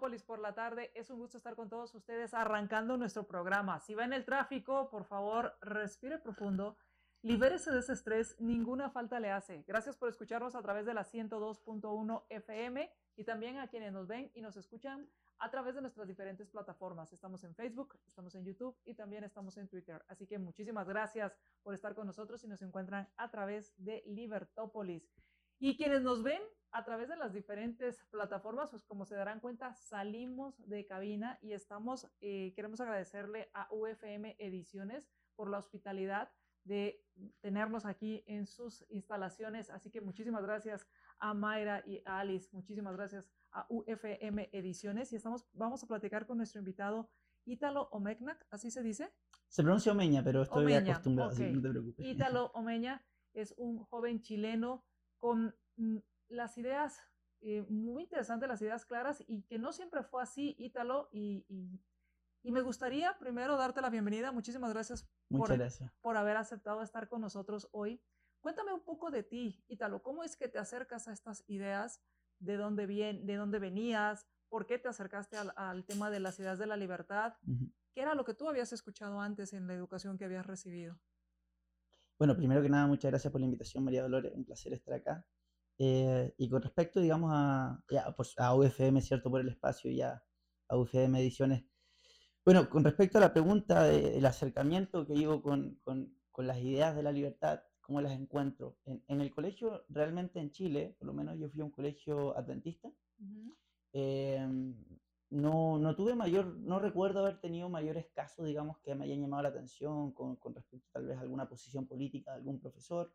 Por la tarde. Es un gusto estar con todos ustedes arrancando nuestro programa. Si va en el tráfico, por favor, respire profundo. Libérese de ese estrés, ninguna falta le hace. Gracias por escucharnos a través de la 102.1 FM y también a quienes nos ven y nos escuchan a través de nuestras diferentes plataformas. Estamos en Facebook, estamos en YouTube y también estamos en Twitter. Así que muchísimas gracias por estar con nosotros y nos encuentran a través de Libertópolis. Y quienes nos ven a través de las diferentes plataformas, pues como se darán cuenta, salimos de cabina y estamos, eh, queremos agradecerle a UFM Ediciones por la hospitalidad de tenernos aquí en sus instalaciones. Así que muchísimas gracias a Mayra y a Alice, muchísimas gracias a UFM Ediciones y estamos, vamos a platicar con nuestro invitado Ítalo Omegnac, ¿así se dice? Se pronuncia Omeña, pero estoy Omeña, acostumbrado, así ok. que no te preocupes. Ítalo Omeña es un joven chileno con las ideas eh, muy interesantes, las ideas claras y que no siempre fue así, Ítalo. Y, y- y me gustaría primero darte la bienvenida. Muchísimas gracias por, gracias. por haber aceptado estar con nosotros hoy. Cuéntame un poco de ti, Ítalo. ¿Cómo es que te acercas a estas ideas? ¿De dónde, vien, de dónde venías? ¿Por qué te acercaste al, al tema de las ideas de la libertad? ¿Qué era lo que tú habías escuchado antes en la educación que habías recibido? Bueno, primero que nada, muchas gracias por la invitación, María Dolores. Un placer estar acá. Eh, y con respecto, digamos, a, ya, pues, a UFM, ¿cierto? Por el espacio y a, a UFM Ediciones. Bueno, con respecto a la pregunta de- del acercamiento que digo con, con- con las ideas de la libertad, ¿cómo las encuentro? En, en el colegio, realmente en Chile, por lo menos yo fui a un colegio adventista, Ujú. Eh, no, no tuve mayor, no recuerdo haber tenido mayores casos, digamos, que me hayan llamado la atención con, con respecto tal vez a alguna posición política de algún profesor.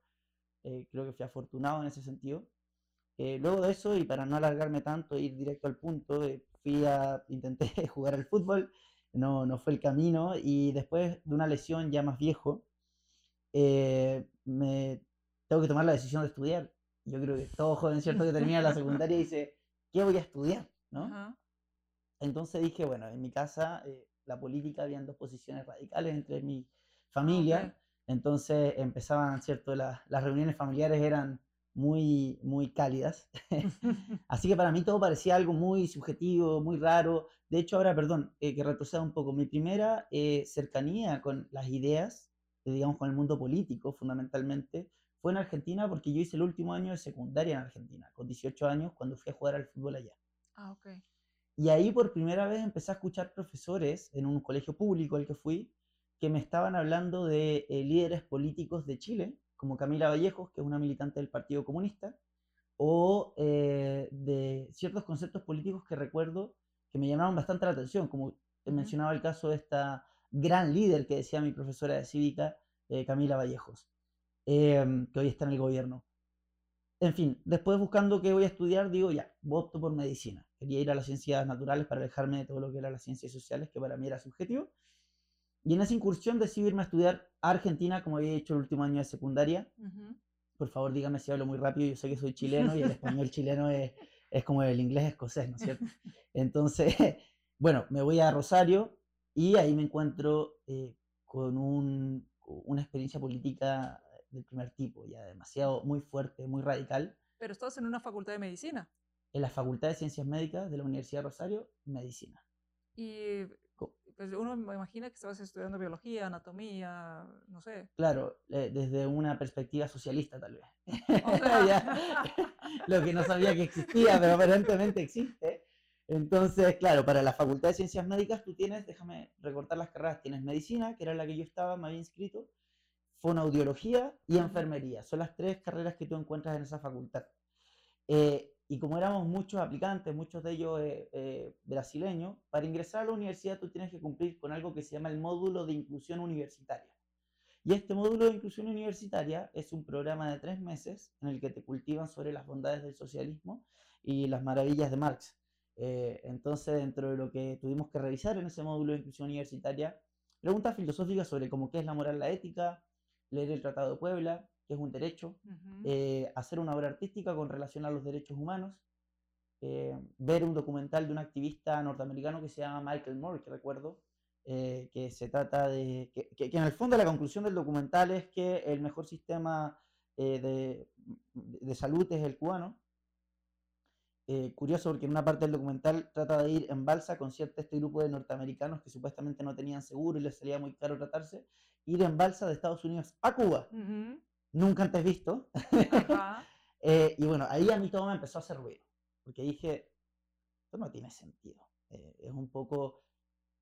Eh, creo que fui afortunado en ese sentido. Eh, luego de eso, y para no alargarme tanto, ir directo al punto, eh, fui a, intenté jugar al fútbol, no, no fue el camino, y después de una lesión ya más viejo, eh, me tengo que tomar la decisión de estudiar. Yo creo que todo joven, ¿cierto?, que termina la secundaria dice, ¿qué voy a estudiar? ¿no? Entonces dije, bueno, en mi casa eh, la política habían dos posiciones radicales entre mi familia, ok. entonces empezaban, ¿cierto? La- las reuniones familiares eran muy, muy cálidas. Así que para mí todo parecía algo muy subjetivo, muy raro. De hecho, ahora, perdón, eh, que retroceda un poco, mi primera eh, cercanía con las ideas, eh, digamos, con el mundo político fundamentalmente, fue en Argentina porque yo hice el último año de secundaria en Argentina, con 18 años, cuando fui a jugar al fútbol allá. Ah, ok. Y ahí por primera vez empecé a escuchar profesores en un colegio público al que fui, que me estaban hablando de líderes políticos de Chile, como Camila Vallejos, que es una militante del Partido Comunista, o eh, de ciertos conceptos políticos que recuerdo que me llamaron bastante la atención, como mencionaba el caso de esta gran líder que decía mi profesora de cívica, eh, Camila Vallejos, em, que hoy está en el gobierno. En fin, después buscando qué voy a estudiar, digo ya, voto por medicina. Quería ir a las ciencias naturales para alejarme de todo lo que era las ciencias sociales, que para mí era subjetivo. Y en esa incursión decidí irme a estudiar a Argentina, como había hecho el último año de secundaria. Ujú. Por favor, dígame si hablo muy rápido, yo sé que soy chileno y el español chileno es, es como el inglés escocés, ¿no es cierto? Entonces, bueno, me voy a Rosario y ahí me encuentro eh, con un- una experiencia política del primer tipo, ya demasiado, muy fuerte, muy radical, Pero estás en una facultad de medicina. en la Facultad de Ciencias Médicas de la Universidad de Rosario, medicina. Y pues uno me imagina que estabas estudiando biología, anatomía, no sé. Claro, eh, desde una perspectiva socialista tal vez. O sea, Ya, Lo que no sabía que existía, pero aparentemente existe. Entonces, claro, para la Facultad de Ciencias Médicas tú tienes, déjame recortar las carreras, tienes medicina, que era la que yo estaba, me había inscrito, fonoaudiología y enfermería. Son las tres carreras que tú encuentras en esa facultad. Eh, y como éramos muchos aplicantes, muchos de ellos eh, eh, brasileños, para ingresar a la universidad tú tienes que cumplir con algo que se llama el módulo de inclusión universitaria. Y este módulo de inclusión universitaria es un programa de tres meses en el que te cultivan sobre las bondades del socialismo y las maravillas de Marx. Eh, entonces, dentro de lo que tuvimos que revisar en ese módulo de inclusión universitaria, preguntas filosóficas sobre cómo qué es la moral, la ética, leer el Tratado de Puebla, que es un derecho, Ujú. eh, hacer una obra artística con relación a los derechos humanos, eh, ver un documental de un activista norteamericano que se llama Michael Moore, que recuerdo, eh, que se trata de, que, que- que en el fondo la conclusión del documental es que el mejor sistema eh, de, de salud es el cubano. Eh, curioso porque en una parte del documental trata de ir en balsa con cierto este grupo de norteamericanos que supuestamente no tenían seguro y les salía muy caro tratarse, ir en balsa de Estados Unidos a Cuba, Ujú. Nunca antes visto. Eh, y bueno, ahí a mí todo me empezó a hacer ruido, porque dije, esto no tiene sentido. Eh, es un poco,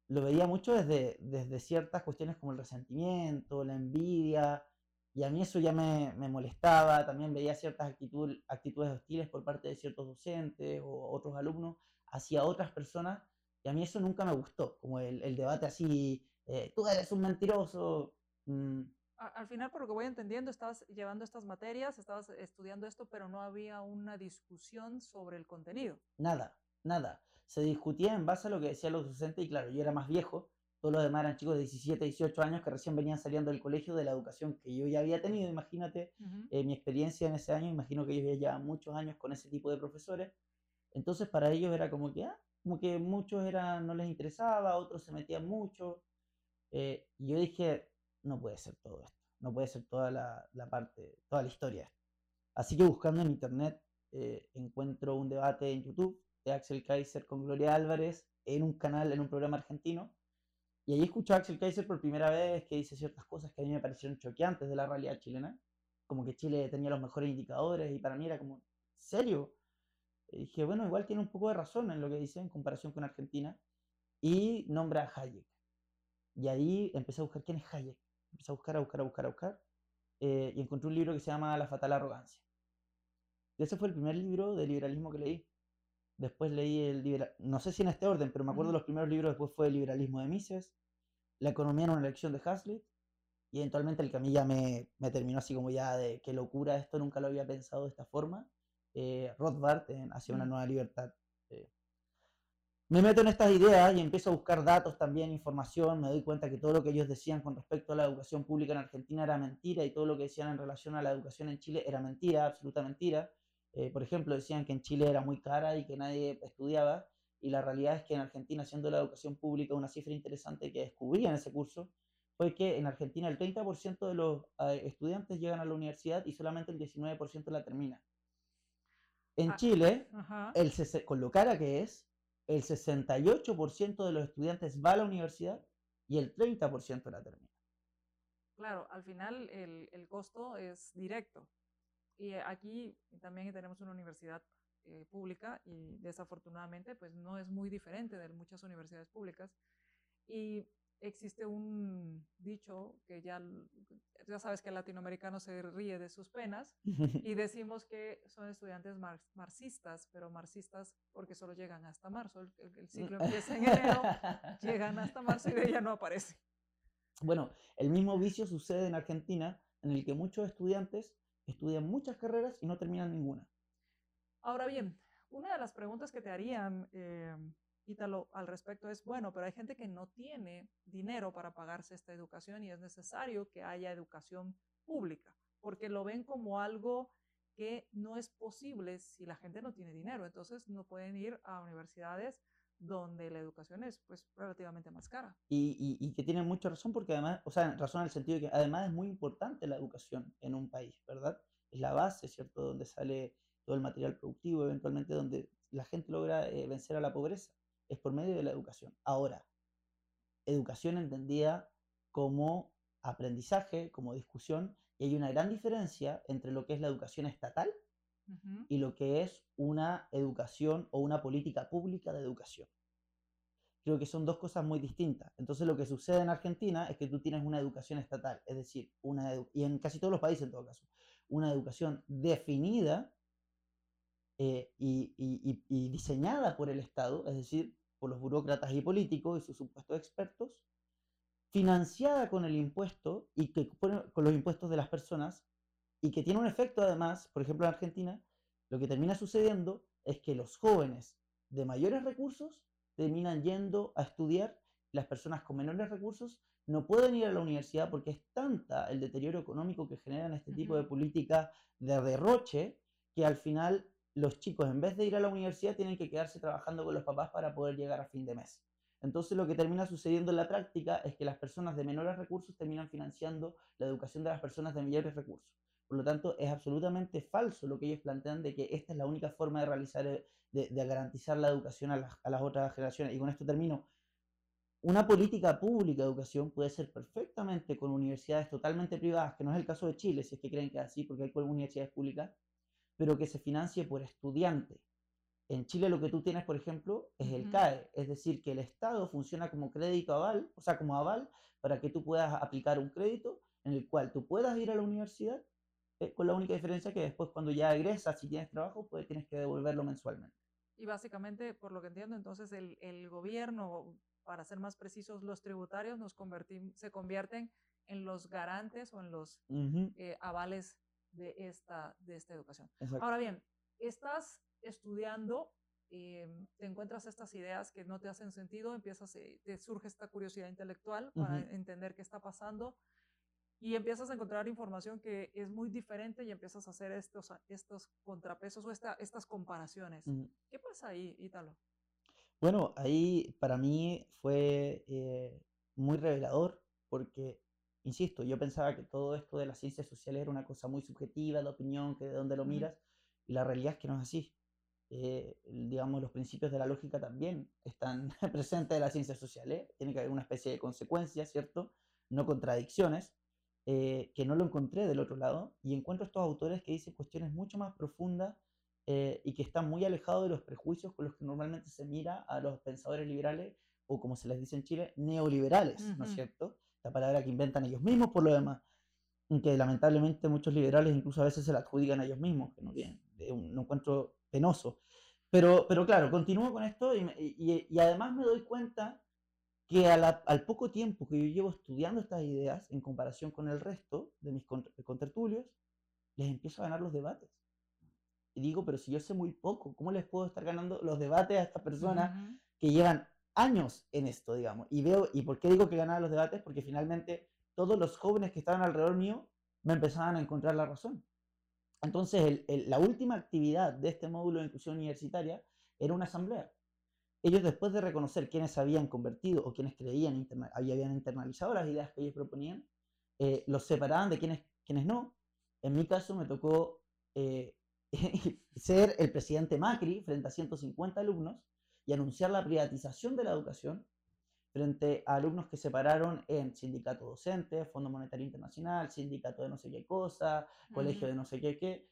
lo veía mucho desde, desde ciertas cuestiones como el resentimiento, la envidia, y a mí eso ya me, me molestaba, también veía ciertas actitud- actitudes hostiles por parte de ciertos docentes o otros alumnos hacia otras personas, y a mí eso nunca me gustó, como el, el debate así, eh, tú eres un mentiroso. mm, A- Al final, por lo que voy entendiendo, estabas llevando estas materias, estabas estudiando esto, pero no había una discusión sobre el contenido. Nada, nada. Se discutía en base a lo que decían los docentes y claro, yo era más viejo, todos los demás eran chicos de 17, 18 años que recién venían saliendo del colegio de la educación que yo ya había tenido, imagínate, Ujú. eh, mi experiencia en ese año, imagino que ellos ya llevaban muchos años con ese tipo de profesores, entonces para ellos era como que, ah, como que muchos eran, no les interesaba, otros se metían mucho, eh, y yo dije, no puede ser todo esto, no puede ser toda la, parte, toda la historia. Así que buscando en internet eh, encuentro un debate en YouTube de Axel Kaiser con Gloria Álvarez en un canal, en un programa argentino. Y ahí escuché a Axel Kaiser por primera vez que dice ciertas cosas que a mí me parecieron choqueantes de la realidad chilena. Como que Chile tenía los mejores indicadores y para mí era como, ¿serio? Y dije, bueno, igual tiene un poco de razón en lo que dice en comparación con Argentina. Y nombra a Hayek. Y ahí empecé a buscar quién es Hayek. Empecé a buscar, a buscar, a buscar, a buscar. eh, y encontré un libro que se llama La fatal arrogancia. Y ese fue el primer libro de liberalismo que leí. Después leí el libera- no sé si en este orden, pero me acuerdo Ujú. los primeros libros después fue el liberalismo de Mises, La economía en una elección de Hazlitt, y eventualmente el que a mí ya me, me terminó así como ya de qué locura esto, nunca lo había pensado de esta forma, eh, Rothbard en Hacia una nueva libertad. Me meto en estas ideas y empiezo a buscar datos también, información, me doy cuenta que todo lo que ellos decían con respecto a la educación pública en Argentina era mentira y todo lo que decían en relación a la educación en Chile era mentira, absoluta mentira. Eh, por ejemplo, decían que en Chile era muy cara y que nadie estudiaba, y la realidad es que en Argentina, siendo la educación pública una cifra interesante que descubrí en ese curso, fue que en Argentina el 30% de los eh, estudiantes llegan a la universidad y solamente el 19% la termina. En Ah, Chile, el, con lo cara que es, el 68% de los estudiantes va a la universidad y el 30% la termina. Claro, al final el, el costo es directo. Y aquí también tenemos una universidad eh, pública y desafortunadamente pues no es muy diferente de muchas universidades públicas. Y existe un dicho que ya, ya sabes que el latinoamericano se ríe de sus penas y decimos que son estudiantes mar- marxistas, pero marxistas porque solo llegan hasta marzo, el, el- el ciclo empieza en enero, llegan hasta marzo y de ella no aparece. Bueno, el mismo vicio sucede en Argentina, en el que muchos estudiantes estudian muchas carreras y no terminan ninguna. Ahora bien, una de las preguntas que te harían, eh, Ítalo, al respecto es, bueno, pero hay gente que no tiene dinero para pagarse esta educación y es necesario que haya educación pública, porque lo ven como algo que no es posible si la gente no tiene dinero. Entonces no pueden ir a universidades donde la educación es pues relativamente más cara. Y, y- y que tienen mucha razón porque además, o sea, razón en el sentido de que además es muy importante la educación en un país, ¿verdad? Es la base, ¿cierto? Donde sale todo el material productivo, eventualmente donde la gente logra eh, vencer a la pobreza. Es por medio de la educación. Ahora, educación entendida como aprendizaje, como discusión, y hay una gran diferencia entre lo que es la educación estatal y lo que es una educación o una política pública de educación. Creo que son dos cosas muy distintas. Entonces lo que sucede en Argentina es que tú tienes una educación estatal, es decir, una y en casi todos los países en todo caso, una educación definida eh, y, y- y- diseñada por el Estado, es decir, por los burócratas y políticos y sus supuestos expertos, financiada con el impuesto y que con los impuestos de las personas y que tiene un efecto además, por ejemplo en Argentina, lo que termina sucediendo es que los jóvenes de mayores recursos terminan yendo a estudiar las personas con menores recursos no pueden ir a la universidad porque es tanta el deterioro económico que generan este tipo de Ujú. políticas de derroche que al final los chicos en vez de ir a la universidad tienen que quedarse trabajando con los papás para poder llegar a fin de mes. Entonces lo que termina sucediendo en la práctica es que las personas de menores recursos terminan financiando la educación de las personas de mayores recursos. Por lo tanto, es absolutamente falso lo que ellos plantean de que esta es la única forma de realizar, eh, de, garantizar la educación a las, a las otras generaciones. Y con esto termino. Una política pública de educación puede ser perfectamente con universidades totalmente privadas, que no es el caso de Chile, si es que creen que es así, porque hay universidades públicas, pero que se financie por estudiante. En Chile lo que tú tienes, por ejemplo, es el Ujú. CAE, es decir, que el Estado funciona como crédito aval, o sea, como aval para que tú puedas aplicar un crédito en el cual tú puedas ir a la universidad, eh, con la única diferencia que después cuando ya egresas, si tienes trabajo, pues tienes que devolverlo mensualmente. Y básicamente, por lo que entiendo, entonces el, el gobierno, para ser más precisos, los tributarios nos se convierten en los garantes o en los Ujú, eh, avales de esta, de esta educación. exacto. Ahora bien, estás estudiando, eh, te encuentras estas ideas que no te hacen sentido, empiezas, eh, te surge esta curiosidad intelectual para entender qué está pasando y empiezas a encontrar información que es muy diferente y empiezas a hacer estos, estos contrapesos o esta- estas comparaciones. ¿Qué pasa ahí, Ítalo? Bueno, ahí para mí fue eh, muy revelador porque, insisto, yo pensaba que todo esto de las ciencias sociales era una cosa muy subjetiva, de opinión, que de dónde lo miras, y la realidad es que no es así. Eh, digamos, los principios de la lógica también están presentes en las ciencias sociales, tiene que haber una especie de consecuencia, ¿cierto? No contradicciones, eh, que no lo encontré del otro lado, y encuentro estos autores que dicen cuestiones mucho más profundas eh, y que están muy alejados de los prejuicios con los que normalmente se mira a los pensadores liberales, o como se les dice en Chile, neoliberales, ¿no es cierto? La palabra que inventan ellos mismos por lo demás, que lamentablemente muchos liberales incluso a veces se la adjudican a ellos mismos, que no es un, encuentro penoso. Pero, pero claro, continúo con esto y, y- y además me doy cuenta que a la- al poco tiempo que yo llevo estudiando estas ideas, en comparación con el resto de mis con- contertulios, les empiezo a ganar los debates. Y digo, pero si yo sé muy poco, ¿cómo les puedo estar ganando los debates a estas personas Ujú. que llevan años en esto, digamos? Y veo, ¿y por qué digo que ganaba los debates? Porque finalmente todos los jóvenes que estaban alrededor mío me empezaban a encontrar la razón. Entonces, el- el- la última actividad de este módulo de inclusión universitaria era una asamblea. Ellos, después de reconocer quiénes habían convertido o quienes creían, interna- habían internalizado las ideas que ellos proponían, eh, los separaban de quienes, quienes no. En mi caso me tocó eh, ser el presidente Macri frente a 150 alumnos y anunciar la privatización de la educación frente a alumnos que se pararon en sindicato docente, Fondo Monetario Internacional, sindicato de no sé qué cosa, colegio de no sé qué qué,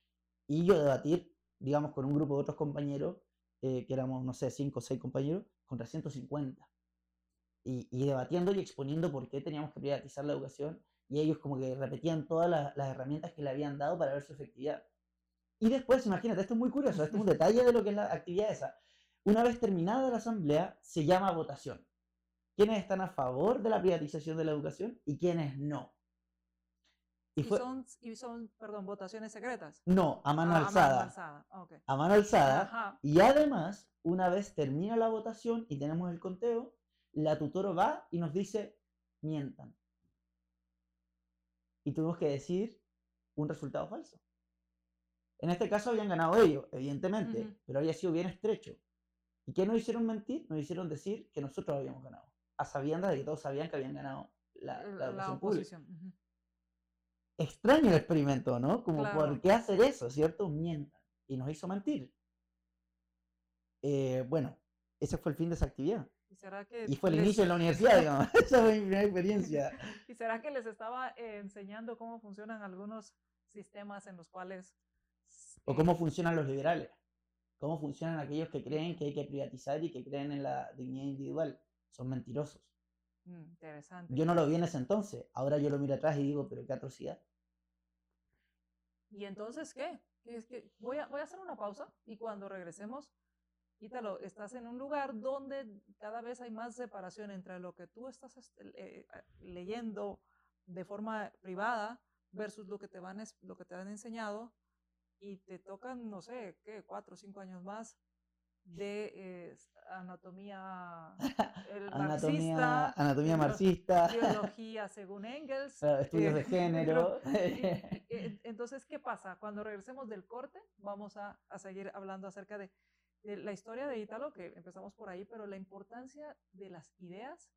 y yo debatir, digamos, con un grupo de otros compañeros, eh, que éramos, no sé, cinco o seis compañeros, contra 150. Y, y debatiendo y exponiendo por qué teníamos que privatizar la educación, y ellos como que repetían todas las, las herramientas que le habían dado para ver su efectividad. Y después, imagínate, esto es muy curioso, esto es un detalle de lo que es la actividad esa. Una vez terminada la asamblea, se llama votación. ¿Quiénes están a favor de la privatización de la educación y quiénes no? Y Y, fue, son, y son, perdón, votaciones secretas. no, a mano Ah, a alzada. alzada. ok. A mano alzada. Ajá. Y además, una vez termina la votación y tenemos el conteo, la tutora va y nos dice, mientan. Y tuvimos que decir un resultado falso. En este caso habían ganado ellos, evidentemente, pero había sido bien estrecho. ¿Y qué nos hicieron mentir? Nos hicieron decir que nosotros habíamos ganado, a sabiendas de que todos sabían que habían ganado la, la La, pública. oposición. ujú. Extraño el experimento, ¿no? Como, Claro. ¿por qué hacer eso, cierto? Mientan. Y nos hizo mentir. Eh, bueno, ese fue el fin de esa actividad. ¿Y será que Y fue el les- inicio de la universidad, digamos. Esa fue mi primera experiencia. ¿Y será que les estaba eh, enseñando cómo funcionan algunos sistemas en los cuales... O eh, cómo funcionan los liberales. Cómo funcionan aquellos que creen que hay que privatizar y que creen en la dignidad individual. Son mentirosos. mm, interesante. Yo no lo vi en ese entonces. Ahora yo lo miro atrás y digo, pero qué atrocidad. ¿Y entonces qué? ¿Qué es que voy, a, voy a hacer una pausa y cuando regresemos, Ítalo, estás en un lugar donde cada vez hay más separación entre lo que tú estás est- eh, eh, leyendo de forma privada versus lo que te van lo que te han enseñado y te tocan, no sé, ¿qué? Cuatro o cinco años más de eh, anatomía, el Anatomía, marxista, anatomía marxista, biología según Engels. claro, estudios de eh, género. y- y- Entonces, ¿qué pasa? Cuando regresemos del corte, vamos a, a seguir hablando acerca de, de la historia de Ítalo, que empezamos por ahí, pero la importancia de las ideas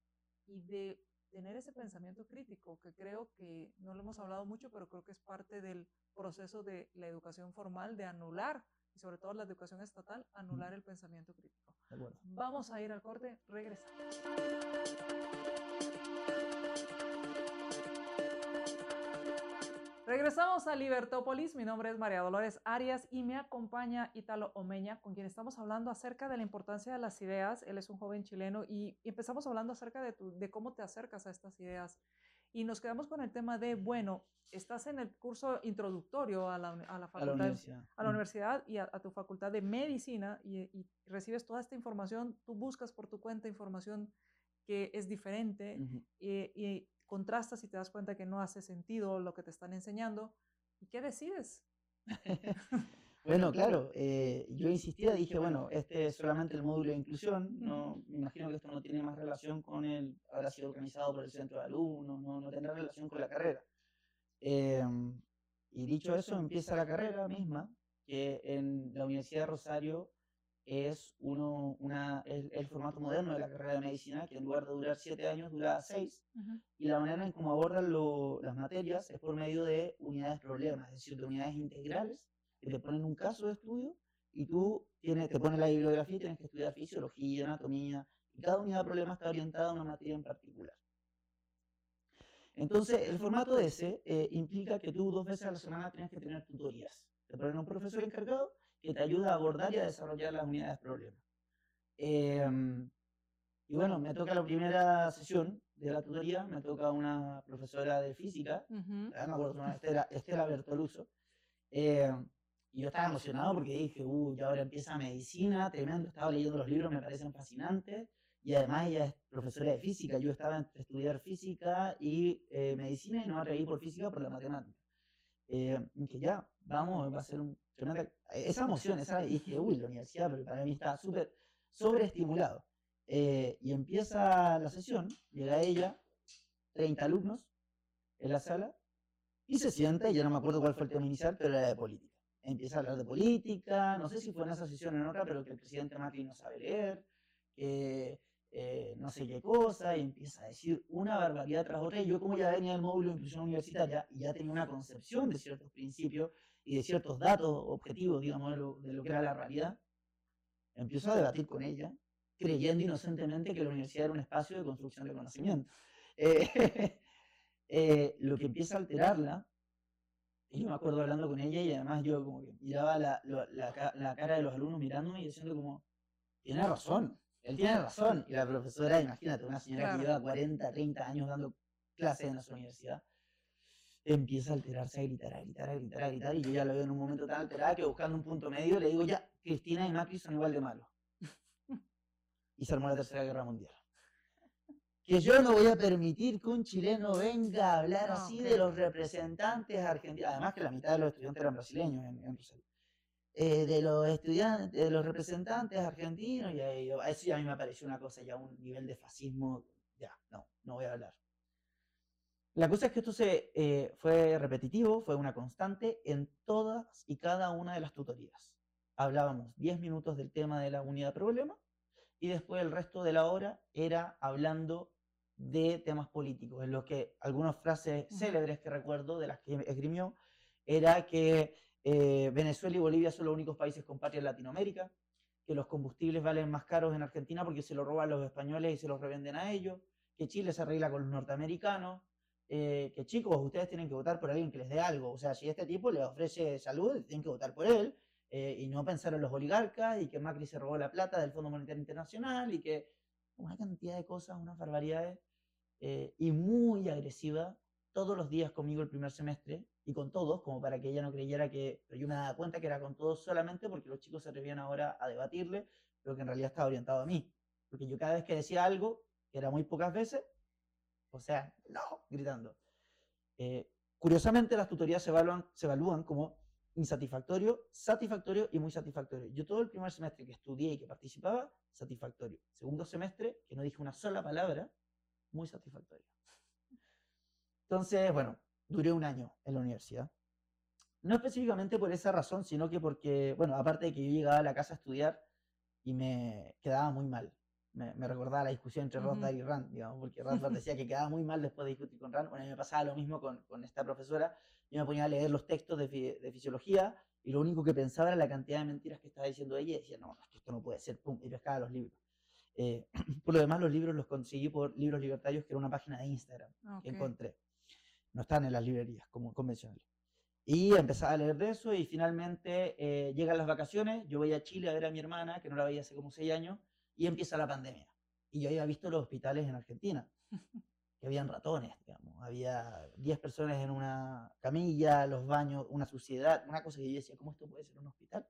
y de tener ese pensamiento crítico, que creo que no lo hemos hablado mucho, pero creo que es parte del proceso de la educación formal, de anular, y sobre todo la educación estatal, anular el pensamiento crítico. Vamos a ir al corte, regresamos. Regresamos a Libertópolis. Mi nombre es María Dolores Arias y me acompaña Italo Omeña, con quien estamos hablando acerca de la importancia de las ideas. Él es un joven chileno y empezamos hablando acerca de, tu- de cómo te acercas a estas ideas. Y nos quedamos con el tema de, bueno, estás en el curso introductorio a la, a la A la facultad universidad. a la universidad y a, a tu facultad de medicina y, y recibes toda esta información, tú buscas por tu cuenta información que es diferente Ujú. y, y contrastas y te das cuenta que no hace sentido lo que te están enseñando. ¿Y qué decides? Bueno, claro, eh, yo insistía, dije, bueno, este es solamente el módulo de inclusión, no, me imagino que esto no tiene más relación con el, habrá sido organizado por el centro de alumnos, no, no tendrá relación con la carrera. Em, y dicho eso, empieza la carrera misma, que en la Universidad de Rosario es uno, una, el, el formato moderno de la carrera de medicina, que en lugar de durar siete años, dura seis, y la manera en cómo abordan lo- las materias es por medio de unidades problemas, es decir, de unidades integrales que te ponen un caso de estudio y tú tienes, te ponen la bibliografía y tienes que estudiar fisiología, anatomía, y cada unidad de problema está orientada a una materia en particular. Entonces, el formato ese eh, implica que tú dos veces a la semana tienes que tener tutorías. Te ponen un profesor encargado que te ayuda a abordar y a desarrollar las unidades de problema. Em, y bueno, me toca la primera sesión de la tutoría, me toca una profesora de física, me acuerdo Estela, Estela Bertoluso. Eh, y yo estaba emocionado porque dije, uy, ahora empieza medicina, tremendo, estaba leyendo los libros, me parecen fascinantes. Y además ella es profesora de física, yo estaba entre estudiar física y eh, medicina y no me atreví por física por la matemática. Eh, ya, vamos, va a ser un tremenda... Esa emoción, esa, dije, uy, la universidad, pero para mí estaba súper sobreestimulado. Eh, y empieza la sesión, llega ella, 30 alumnos en la sala, y se sienta, y ya no me acuerdo cuál fue el tema inicial, pero era de política. Empieza a hablar de política, no sé si fue en esa sesión o en otra, pero que el presidente Macri no sabe leer, que eh, no sé qué cosa, y empieza a decir una barbaridad tras otra, y yo como ya venía del módulo de inclusión universitaria, y ya tenía una concepción de ciertos principios y de ciertos datos objetivos, digamos, de lo, de lo que era la realidad, empiezo a debatir con ella, creyendo inocentemente que la universidad era un espacio de construcción de conocimiento. Eh, eh, lo que empieza a alterarla, y yo me acuerdo hablando con ella y además yo como que miraba la, la ca- la cara de los alumnos mirándome y diciendo como, tiene razón, él tiene razón. Y la profesora, imagínate, una señora Claro. que lleva 40, 30 años dando clases en nuestra universidad, empieza a alterarse, a gritar, a gritar, a gritar, a gritar, y yo ya la veo en un momento tan alterada que buscando un punto medio le digo, ya, Cristina y Macri son igual de malos. Y se armó la Tercera Guerra Mundial. Que yo no voy a permitir que un chileno venga a hablar No, así de los representantes argentinos, además que la mitad de los estudiantes eran brasileños en, en Rosario. Eh, de los estudiantes, de los representantes argentinos, y ahí yo- eso ya a mí me pareció una cosa, ya un nivel de fascismo, ya, no, no voy a hablar. La cosa es que esto se, eh, fue repetitivo, fue una constante en todas y cada una de las tutorías. Hablábamos 10 minutos del tema de la unidad problema y después el resto de la hora era hablando de temas políticos, en los que algunas frases célebres que recuerdo de las que esgrimió era que eh, Venezuela y Bolivia son los únicos países con patria en Latinoamérica, que los combustibles valen más caros en Argentina porque se los roban los españoles y se los revenden a ellos, que Chile se arregla con los norteamericanos, eh, que chicos, ustedes tienen que votar por alguien que les dé algo. O sea, si este tipo les ofrece salud, tienen que votar por él eh, y no pensar en los oligarcas y que Macri se robó la plata del Fondo Monetario Internacional y que una cantidad de cosas, unas barbaridades eh, y muy agresiva todos los días conmigo el primer semestre y con todos, como para que ella no creyera que, pero yo me daba cuenta que era con todos solamente porque los chicos se atrevían ahora a debatirle, pero que en realidad estaba orientado a mí. Porque yo cada vez que decía algo, que era muy pocas veces, o sea, no, gritando. Eh, curiosamente, las tutorías se evalúan, se evalúan como insatisfactorio, satisfactorio y muy satisfactorio. Yo todo el primer semestre que estudié y que participaba, satisfactorio. Segundo semestre, que no dije una sola palabra, muy satisfactorio. Entonces, bueno, duré un año en la universidad. No específicamente por esa razón, sino que porque, bueno, aparte de que yo llegaba a la casa a estudiar y me quedaba muy mal. Me, recordaba la discusión entre Rothbard y Rand, digamos, porque Rothbard decía que quedaba muy mal después de discutir con Rand. Bueno, a mí me pasaba lo mismo con, con esta profesora. Yo me ponía a leer los textos de, de, fisiología y lo único que pensaba era la cantidad de mentiras que estaba diciendo ella y decía, no, esto no puede ser, pum, y pescaba los libros. Eh, por lo demás, los libros los conseguí por Libros Libertarios, que era una página de Instagram que encontré. No están en las librerías como convencionales. Y empezaba a leer de eso y finalmente eh, llegan las vacaciones, yo voy a Chile a ver a mi hermana, que no la veía hace como seis años, y empieza la pandemia. Y yo había visto los hospitales en Argentina, que habían ratones, digamos, había 10 personas en una camilla, los baños, una suciedad, una cosa que yo decía, ¿cómo esto puede ser un hospital?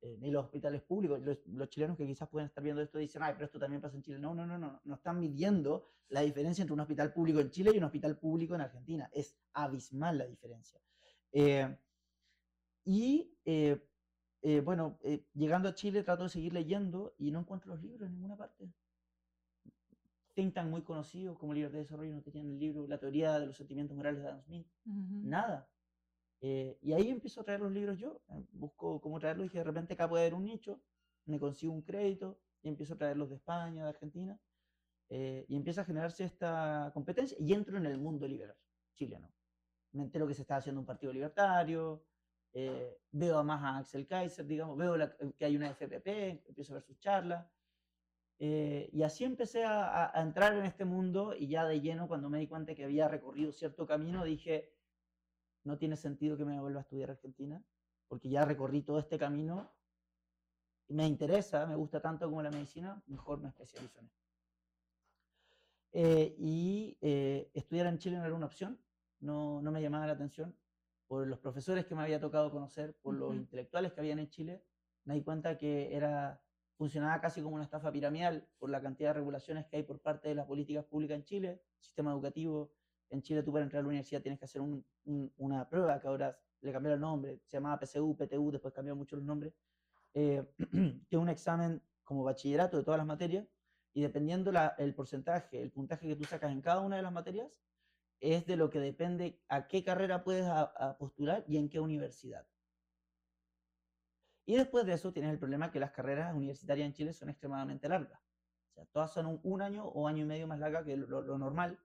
Eh, ni los hospitales públicos, los, chilenos que quizás pueden estar viendo esto dicen, ay, pero esto también pasa en Chile. No, no, no, no, no están midiendo la diferencia entre un hospital público en Chile y un hospital público en Argentina. Es abismal la diferencia. Eh, y eh, eh, bueno, llegando a Chile trato de seguir leyendo y no encuentro los libros en ninguna parte. Think tan muy conocidos como Libertad de Desarrollo no tenían el libro La teoría de los sentimientos morales de Adam Smith. Nada. Y ahí empiezo a traer los libros yo. busco cómo traerlos y de repente acá puede haber un nicho. Me consigo un crédito y empiezo a traerlos de España, de Argentina. y empieza a generarse esta competencia y entro en el mundo liberal chileno me entero que se está haciendo un partido libertario, eh, veo más a Axel Kaiser, digamos, veo que hay una FPP, empiezo a ver sus charlas. Eh, y así empecé a, entrar en este mundo y ya de lleno, cuando me di cuenta que había recorrido cierto camino, dije, no tiene sentido que me vuelva a estudiar Argentina, porque ya recorrí todo este camino, y me interesa, me gusta tanto como la medicina, mejor me especializo en esto. Eh, y estudiar en Chile no era una opción, no, no me llamaba la atención, por los profesores que me había tocado conocer, por los intelectuales que habían en Chile, me di cuenta que era, funcionaba casi como una estafa piramidal por la cantidad de regulaciones que hay por parte de las políticas públicas en Chile, sistema educativo. En Chile tú para entrar a la universidad tienes que hacer una prueba que ahora le cambiaron el nombre, se llamaba PCU, PTU, después cambiaron mucho los nombres, eh, que es un examen como bachillerato de todas las materias, y dependiendo la, el porcentaje, el puntaje que tú sacas en cada una de las materias, es de lo que depende a qué carrera puedes postular y en qué universidad. Y después de eso tienes el problema que las carreras universitarias en Chile son extremadamente largas. O sea, todas son un, año o año y medio más largas que lo, normal.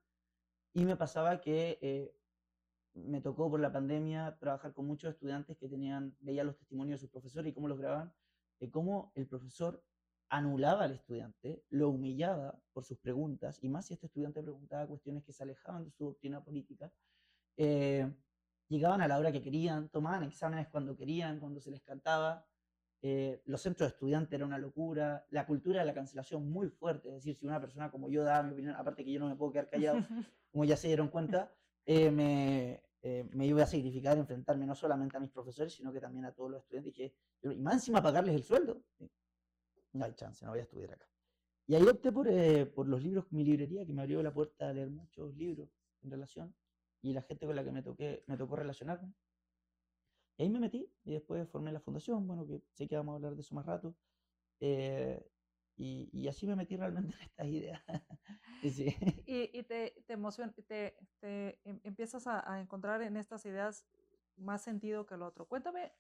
Y me pasaba que eh, me tocó por la pandemia trabajar con muchos estudiantes que tenían, veía los testimonios de sus profesores y cómo los grababan, de cómo el profesor anulaba al estudiante, lo humillaba por sus preguntas, y más si este estudiante preguntaba cuestiones que se alejaban de su doctrina política, eh, llegaban a la hora que querían, tomaban exámenes cuando querían, cuando se les cantaba, eh, los centros de estudiantes era una locura, la cultura de la cancelación muy fuerte, es decir, si una persona como yo daba mi opinión, aparte que yo no me puedo quedar callado, como ya se dieron cuenta, eh, me, me, iba a significar enfrentarme no solamente a mis profesores, sino que también a todos los estudiantes, y, que, y más encima pagarles el sueldo no hay chance, no voy a estudiar acá. Y ahí opté por, eh, por los libros, mi librería, que me abrió la puerta a leer muchos libros en relación, y la gente con la que me, toqué, me tocó relacionarme. Y ahí me metí y después formé la fundación, bueno, que sé que vamos a hablar de eso más rato. Eh, y, y, así me metí realmente en estas ideas. sí. Y, y, te, te, te, te em, empiezas a, a, encontrar en estas ideas más sentido que el otro. Cuéntame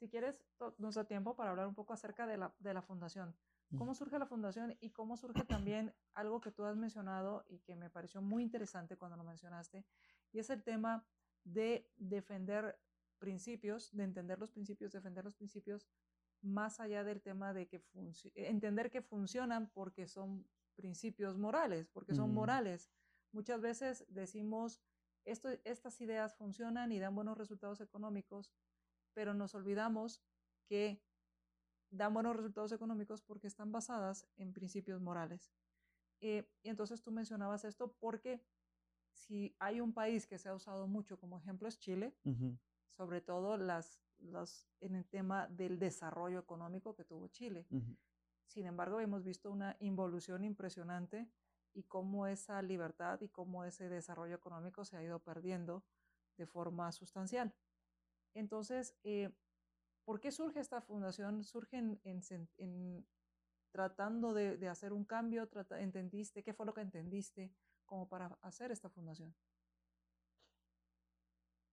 si quieres, nos da tiempo para hablar un poco acerca de la, de la fundación. ¿Cómo surge la fundación y cómo surge también algo que tú has mencionado y que me pareció muy interesante cuando lo mencionaste? Y es el tema de defender principios, de entender los principios, defender los principios más allá del tema de que entender que funcionan porque son principios morales, porque son morales. Muchas veces decimos, esto, estas ideas funcionan y dan buenos resultados económicos, pero nos olvidamos que dan buenos resultados económicos porque están basadas en principios morales. Eh, y entonces tú mencionabas esto porque si hay un país que se ha usado mucho como ejemplo es Chile, sobre todo las, en el tema del desarrollo económico que tuvo Chile. Sin embargo, hemos visto una involución impresionante y cómo esa libertad y cómo ese desarrollo económico se ha ido perdiendo de forma sustancial. Entonces, eh, ¿Por qué surge esta fundación? ¿Surge en, tratando de, hacer un cambio? ¿Entendiste? ¿Qué fue lo que entendiste como para hacer esta fundación?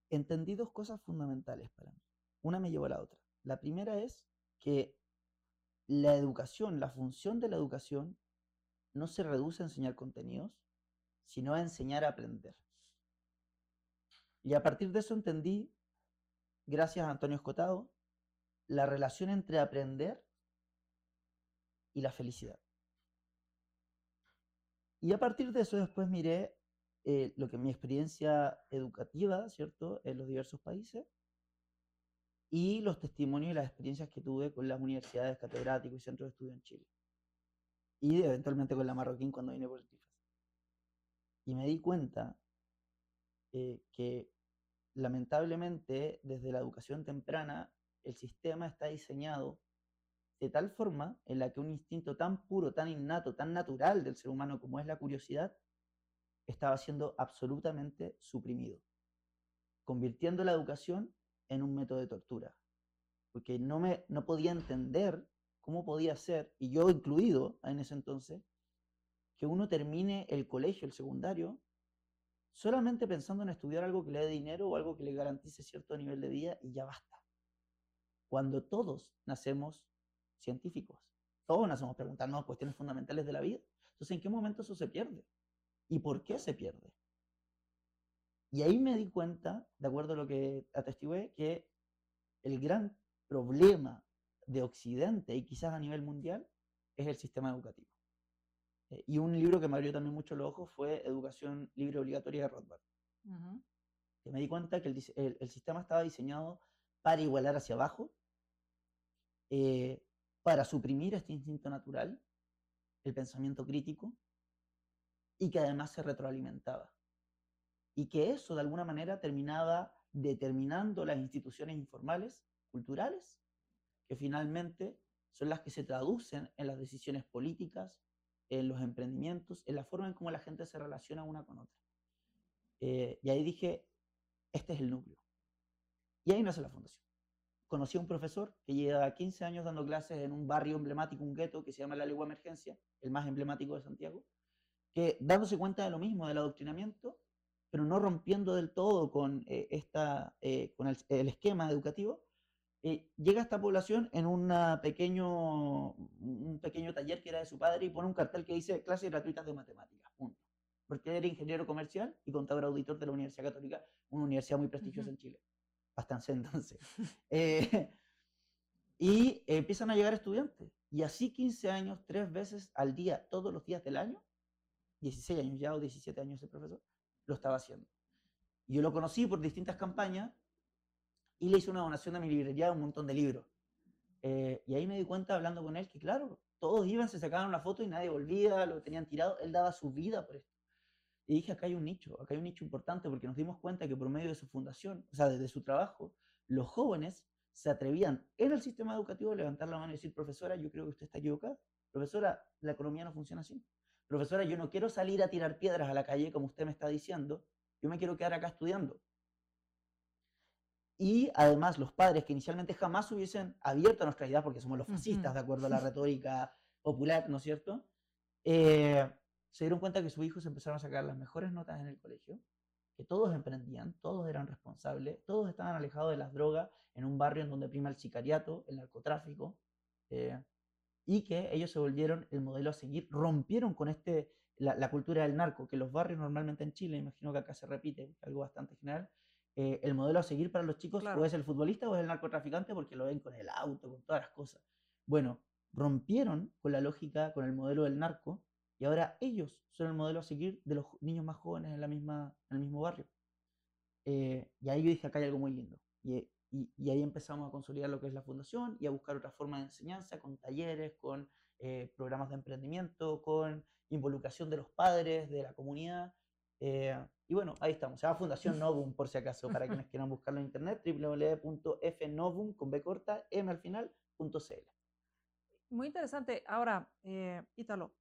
Entendí dos cosas fundamentales para mí. Una me llevó a la otra. La primera es que la educación, la función de la educación, no se reduce a enseñar contenidos, sino a enseñar a aprender. Y a partir de eso entendí, gracias a Antonio Escotado, la relación entre aprender y la felicidad. Y a partir de eso después miré eh, lo que mi experiencia educativa, ¿cierto?, en los diversos países y los testimonios y las experiencias que tuve con las universidades, catedráticos y centros de estudio en Chile. Y eventualmente con la Marroquín cuando vine por el TIFAS. Y me di cuenta eh, que lamentablemente desde la educación temprana el sistema está diseñado de tal forma en la que un instinto tan puro, tan innato, tan natural del ser humano como es la curiosidad, estaba siendo absolutamente suprimido, convirtiendo la educación en un método de tortura, porque no, me, no podía entender cómo podía ser, y yo incluido en ese entonces, que uno termine el colegio, el secundario, solamente pensando en estudiar algo que le dé dinero o algo que le garantice cierto nivel de vida y ya basta. Cuando todos nacemos científicos, todos nacemos preguntando cuestiones fundamentales de la vida. Entonces, ¿en qué momento eso se pierde? ¿Y por qué se pierde? Y ahí me di cuenta, de acuerdo a lo que atestigué, que el gran problema de Occidente y quizás a nivel mundial es el sistema educativo. Eh, y un libro que me abrió también mucho los ojos fue Educación Libre Obligatoria de Rothbard. Que me di cuenta que el, sistema estaba diseñado para igualar hacia abajo, eh, para suprimir este instinto natural, el pensamiento crítico, y que además se retroalimentaba y que eso de alguna manera terminaba determinando las instituciones informales, culturales, que finalmente son las que se traducen en las decisiones políticas, en los emprendimientos, en la forma en cómo la gente se relaciona una con otra. Eh, y ahí dije, este es el núcleo. Y ahí nace la fundación. Conocí a un profesor que lleva 15 años dando clases en un barrio emblemático, un gueto que se llama La Legua Emergencia, el más emblemático de Santiago, que dándose cuenta de lo mismo, del adoctrinamiento, pero no rompiendo del todo con, eh, esta, eh, con el, esquema educativo, eh, llega a esta población en una pequeño, un pequeño taller que era de su padre y pone un cartel que dice clases gratuitas de matemáticas, punto. Porque él era ingeniero comercial y contador auditor de la Universidad Católica, una universidad muy prestigiosa en Chile. Bastante entonces. y empiezan a llegar estudiantes. Y así 15 años, tres veces al día, todos los días del año, 16 años ya o 17 años de profesor, lo estaba haciendo. Yo lo conocí por distintas campañas y le hice una donación a mi librería de un montón de libros. Eh, y ahí me di cuenta hablando con él que, claro, todos iban, se sacaban una foto y nadie volvía, lo tenían tirado. Él daba su vida por esto. Y dije, acá hay un nicho, acá hay un nicho importante porque nos dimos cuenta que por medio de su fundación, o sea, desde su trabajo, los jóvenes se atrevían en el sistema educativo a levantar la mano y decir, profesora, yo creo que usted está equivocada. Profesora, la economía no funciona así profesora, yo no quiero salir a tirar piedras a la calle como usted me está diciendo, yo me quiero quedar acá estudiando. Y además los padres que inicialmente jamás hubiesen abierto nuestra idea, porque somos los fascistas, de acuerdo a la retórica popular, ¿no es cierto? Eh, se dieron cuenta que sus hijos empezaron a sacar las mejores notas en el colegio, que todos emprendían, todos eran responsables, todos estaban alejados de las drogas en un barrio en donde prima el sicariato, el narcotráfico. Eh, y que ellos se volvieron el modelo a seguir, rompieron con este, la, cultura del narco, que los barrios normalmente en Chile, imagino que acá se repite, algo bastante general, eh, el modelo a seguir para los chicos o es el futbolista o es el narcotraficante porque lo ven con el auto, con todas las cosas. Bueno, rompieron con la lógica, con el modelo del narco, y ahora ellos son el modelo a seguir de los niños más jóvenes en, la misma, en el mismo barrio. Eh, y ahí yo dije, acá hay algo muy lindo. Y, y, ahí empezamos a consolidar lo que es la fundación y a buscar otra forma de enseñanza con talleres, con eh, programas de emprendimiento, con involucración de los padres, de la comunidad. Eh, y bueno, ahí estamos. Se llama Fundación Novum, por si acaso, para quienes quieran buscarlo en internet, www.fnovum, con B corta, M al final, Muy interesante. Ahora, eh, Ítalo,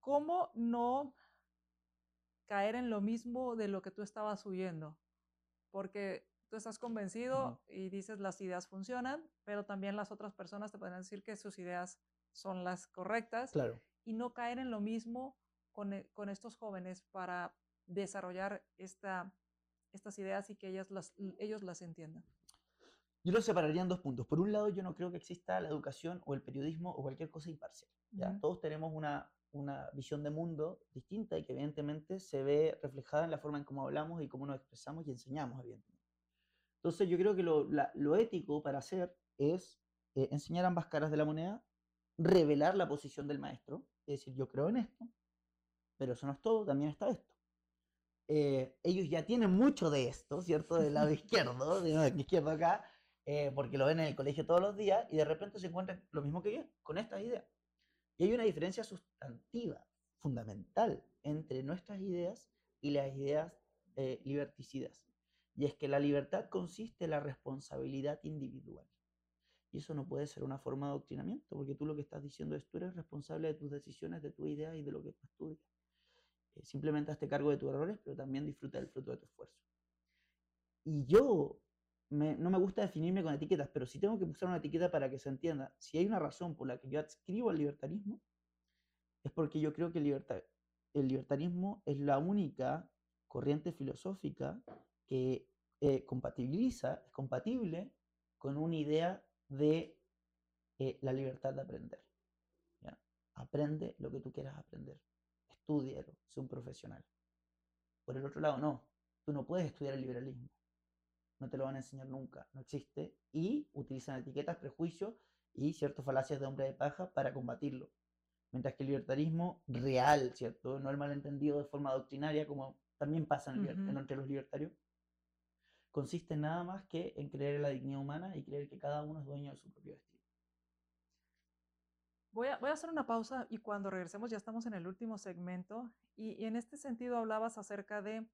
¿cómo no caer en lo mismo de lo que tú estabas huyendo? Porque tú estás convencido y dices las ideas funcionan, pero también las otras personas te pueden decir que sus ideas son las correctas. Claro. Y no caer en lo mismo con, e, con estos jóvenes para desarrollar esta, estas ideas y que ellas las, ellos las entiendan. Yo lo separaría en dos puntos. Por un lado, yo no creo que exista la educación o el periodismo o cualquier cosa imparcial. ¿ya? Todos tenemos una, una visión de mundo distinta y que evidentemente se ve reflejada en la forma en cómo hablamos y cómo nos expresamos y enseñamos, evidentemente. Entonces, yo creo que lo, lo ético para hacer es eh, enseñar ambas caras de la moneda, revelar la posición del maestro, es decir, yo creo en esto, pero eso no es todo, también está esto. Eh, ellos ya tienen mucho de esto, ¿cierto? Del lado izquierdo, de la izquierda acá, eh, porque lo ven en el colegio todos los días y de repente se encuentran lo mismo que yo, con estas ideas. Y hay una diferencia sustantiva, fundamental, entre nuestras ideas y las ideas eh, liberticidas. Y es que la libertad consiste en la responsabilidad individual. Y eso no puede ser una forma de adoctrinamiento, porque tú lo que estás diciendo es tú eres responsable de tus decisiones, de tu idea y de lo que tú estudias. Eh, simplemente hazte cargo de tus errores, pero también disfruta del fruto de tu esfuerzo. Y yo no me gusta definirme con etiquetas, pero si tengo que usar una etiqueta para que se entienda, si hay una razón por la que yo adscribo al libertarismo, es porque yo creo que el, el libertarismo es la única corriente filosófica que eh, compatibiliza, es compatible con una idea de eh, la libertad de aprender. Aprende lo que tú quieras aprender. Estudialo, sé un profesional. Por el otro lado, no. Tú no puedes estudiar el liberalismo no te lo van a enseñar nunca, no existe, y utilizan etiquetas, prejuicios y ciertas falacias de hombre de paja para combatirlo. Mientras que el libertarismo real, ¿cierto? No el malentendido de forma doctrinaria, como también pasa en entre los libertarios, consiste en nada más que en creer en la dignidad humana y creer que cada uno es dueño de su propio destino. Voy a, voy a hacer una pausa y cuando regresemos ya estamos en el último segmento y en este sentido hablabas acerca de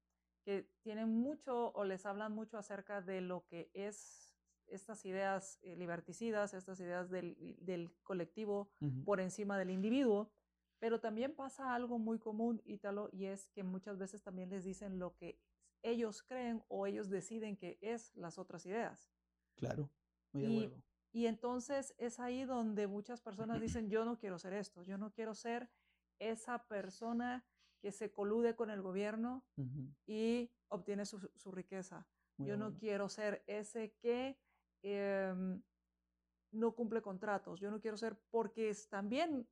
que tienen mucho o les hablan mucho acerca de lo que es estas ideas eh, liberticidas, estas ideas del, del colectivo por encima del individuo, pero también pasa algo muy común, Ítalo, y es que muchas veces también les dicen lo que ellos creen o ellos deciden que es las otras ideas. Claro, muy de y, y entonces es ahí donde muchas personas dicen, yo no quiero ser esto, yo no quiero ser esa persona que se colude con el gobierno y obtiene su, riqueza. Yo no quiero ser ese que em, no cumple contratos. Yo no quiero ser porque también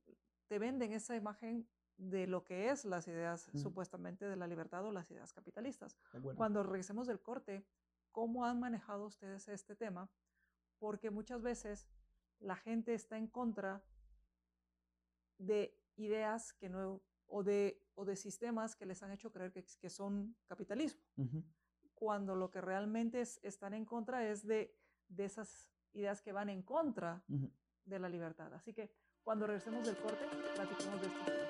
te venden esa imagen de lo que es las ideas supuestamente de la libertad o las ideas capitalistas. Cuando regresemos del corte, ¿cómo han manejado ustedes este tema? Porque muchas veces la gente está en contra de ideas que no o de, o de sistemas que les han hecho creer que, que son capitalismo, cuando lo que realmente es, están en contra es de, de esas ideas que van en contra de la libertad. Así que cuando regresemos del corte, platicamos de esto.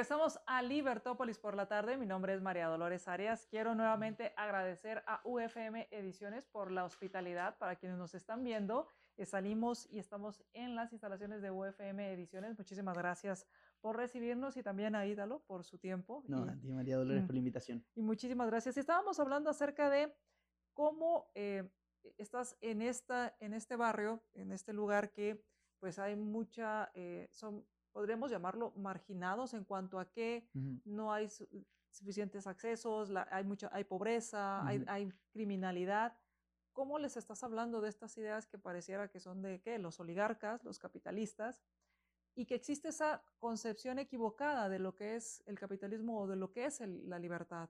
Regresamos a Libertópolis por la tarde. Mi nombre es María Dolores Arias. Quiero nuevamente agradecer a UFM Ediciones por la hospitalidad para quienes nos están viendo. Eh, salimos y estamos en las instalaciones de UFM Ediciones. Muchísimas gracias por recibirnos y también a Ídalo por su tiempo. No, a ti María Dolores por la invitación. Y muchísimas gracias. estábamos hablando acerca de cómo eh, estás en, esta, en este barrio, en este lugar que pues hay mucha, eh, son podríamos llamarlo marginados en cuanto a que no hay suficientes accesos, hay, mucha, hay pobreza, hay, hay, criminalidad. ¿Cómo les estás hablando de estas ideas que pareciera que son de qué? Los oligarcas, los capitalistas, y que existe esa concepción equivocada de lo que es el capitalismo o de lo que es la libertad.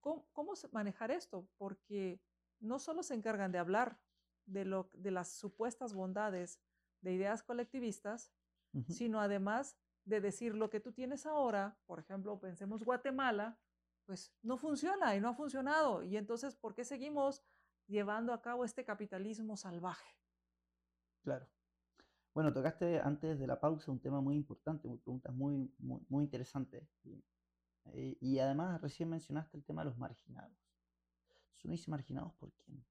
¿Cómo, ¿Cómo, manejar esto? Porque no solo se encargan de hablar de, lo, de las supuestas bondades de ideas colectivistas, sino además de decir lo que tú tienes ahora, por ejemplo, pensemos Guatemala, pues no funciona y no ha funcionado. Y entonces, ¿por qué seguimos llevando a cabo este capitalismo salvaje? Claro. Bueno, tocaste antes de la pausa un tema muy importante, preguntas muy, muy, muy interesantes. Eh, y, además recién mencionaste el tema de los marginados. ¿Son dice marginados por quién?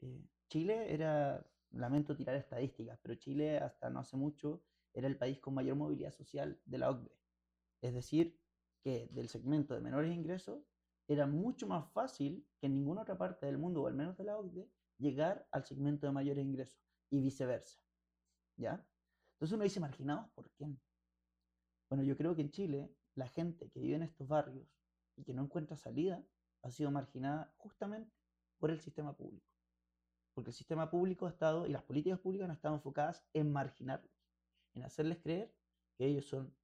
Eh, Chile era lamento tirar estadísticas, pero Chile hasta no hace mucho era el país con mayor movilidad social de la OCDE. Es decir, que del segmento de menores ingresos era mucho más fácil que en ninguna otra parte del mundo, o al menos de la OCDE, llegar al segmento de mayores ingresos y viceversa. ¿Ya? Entonces uno dice, marginados, ¿por qué? Bueno, yo creo que en Chile la gente que vive en estos barrios y que no encuentra salida ha sido marginada justamente por el sistema público. Porque el sistema público ha estado y las políticas públicas han estado enfocadas en marginarlos, en hacerles creer que ellos son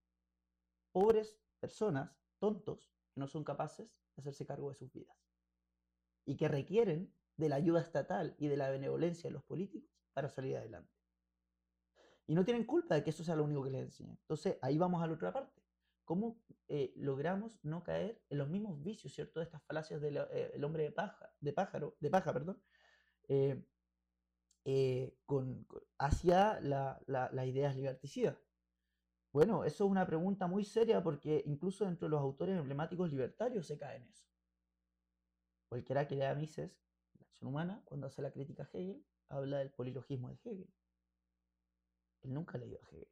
pobres personas, tontos, que no son capaces de hacerse cargo de sus vidas. Y que requieren de la ayuda estatal y de la benevolencia de los políticos para salir adelante. Y no tienen culpa de que eso sea lo único que les enseñan. Entonces, ahí vamos a la otra parte. ¿Cómo eh, logramos no caer en los mismos vicios, ¿cierto? De estas falacias del eh, hombre de paja, de pájaro, de paja, perdón, eh, con, hacia las ideas liberticidas. Bueno, eso es una pregunta muy seria porque incluso dentro de los autores emblemáticos libertarios se cae en eso. Cualquiera que lea Mises, la acción humana, cuando hace la crítica a Hegel, habla del polilogismo de Hegel. Él nunca leyó a Hegel.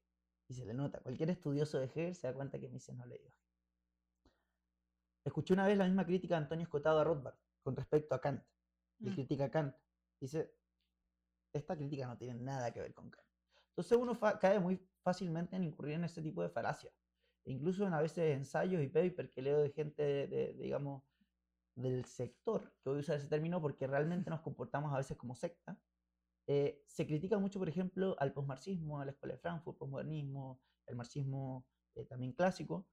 Y se le nota. Cualquier estudioso de Hegel se da cuenta que Mises no leyó a Hegel. Escuché una vez la misma crítica de Antonio Escotado a Rothbard con respecto a Kant. Y mm. critica a Kant. Dice, esta crítica no tiene nada que ver con Kant. Entonces uno cae muy fácilmente en incurrir en este tipo de falacias. incluso en a veces ensayos y papers que leo de gente, de, digamos, del sector, que voy a usar ese término porque realmente nos comportamos a veces como secta, eh, se critica mucho, por ejemplo, al posmarxismo, a la escuela de Frankfurt, posmodernismo, el marxismo eh, también clásico,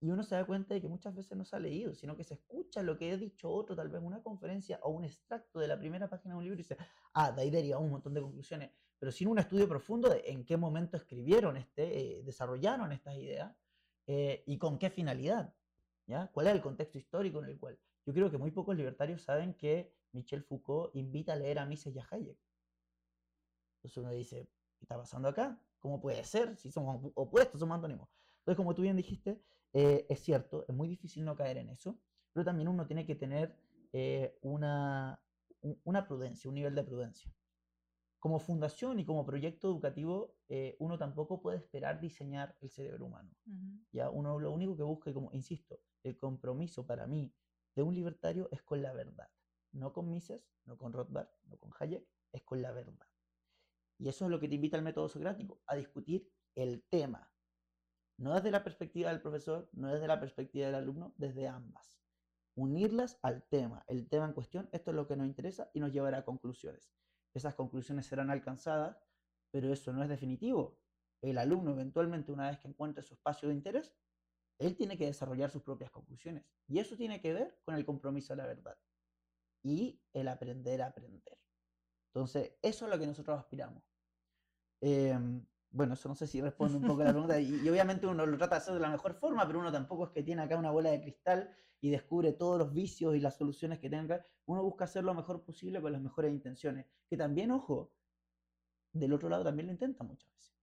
y uno se da cuenta de que muchas veces no se ha leído, sino que se escucha lo que ha dicho otro, tal vez una conferencia o un extracto de la primera página de un libro y dice, ah, de ahí deriva un montón de conclusiones, pero sin un estudio profundo de en qué momento escribieron, este, eh, desarrollaron estas ideas eh, y con qué finalidad, ¿ya? ¿Cuál es el contexto histórico en el cual? Yo creo que muy pocos libertarios saben que Michel Foucault invita a leer a Mises y a Hayek. Entonces uno dice, ¿qué está pasando acá? ¿Cómo puede ser si somos opuestos, somos antónimos? Entonces, como tú bien dijiste, eh, es cierto, es muy difícil no caer en eso, pero también uno tiene que tener eh, una, una prudencia, un nivel de prudencia. Como fundación y como proyecto educativo, eh, uno tampoco puede esperar diseñar el cerebro humano. ¿ya? Uno lo único que busca, y como insisto, el compromiso para mí de un libertario es con la verdad. No con Mises, no con Rothbard, no con Hayek, es con la verdad. Y eso es lo que te invita el método socrático, a discutir el tema, no desde la perspectiva del profesor, no desde la perspectiva del alumno, desde ambas. Unirlas al tema, el tema en cuestión, esto es lo que nos interesa y nos llevará a conclusiones. Esas conclusiones serán alcanzadas, pero eso no es definitivo. El alumno eventualmente, una vez que encuentre su espacio de interés, él tiene que desarrollar sus propias conclusiones. Y eso tiene que ver con el compromiso a la verdad y el aprender a aprender. Entonces, eso es lo que nosotros aspiramos. Em, bueno, eso no sé si responde un poco a la pregunta. Y, obviamente uno lo trata de hacer de la mejor forma, pero uno tampoco es que tiene acá una bola de cristal y descubre todos los vicios y las soluciones que tenga. Uno busca hacer lo mejor posible con las mejores intenciones. Que también, ojo, del otro lado también lo intenta muchas veces.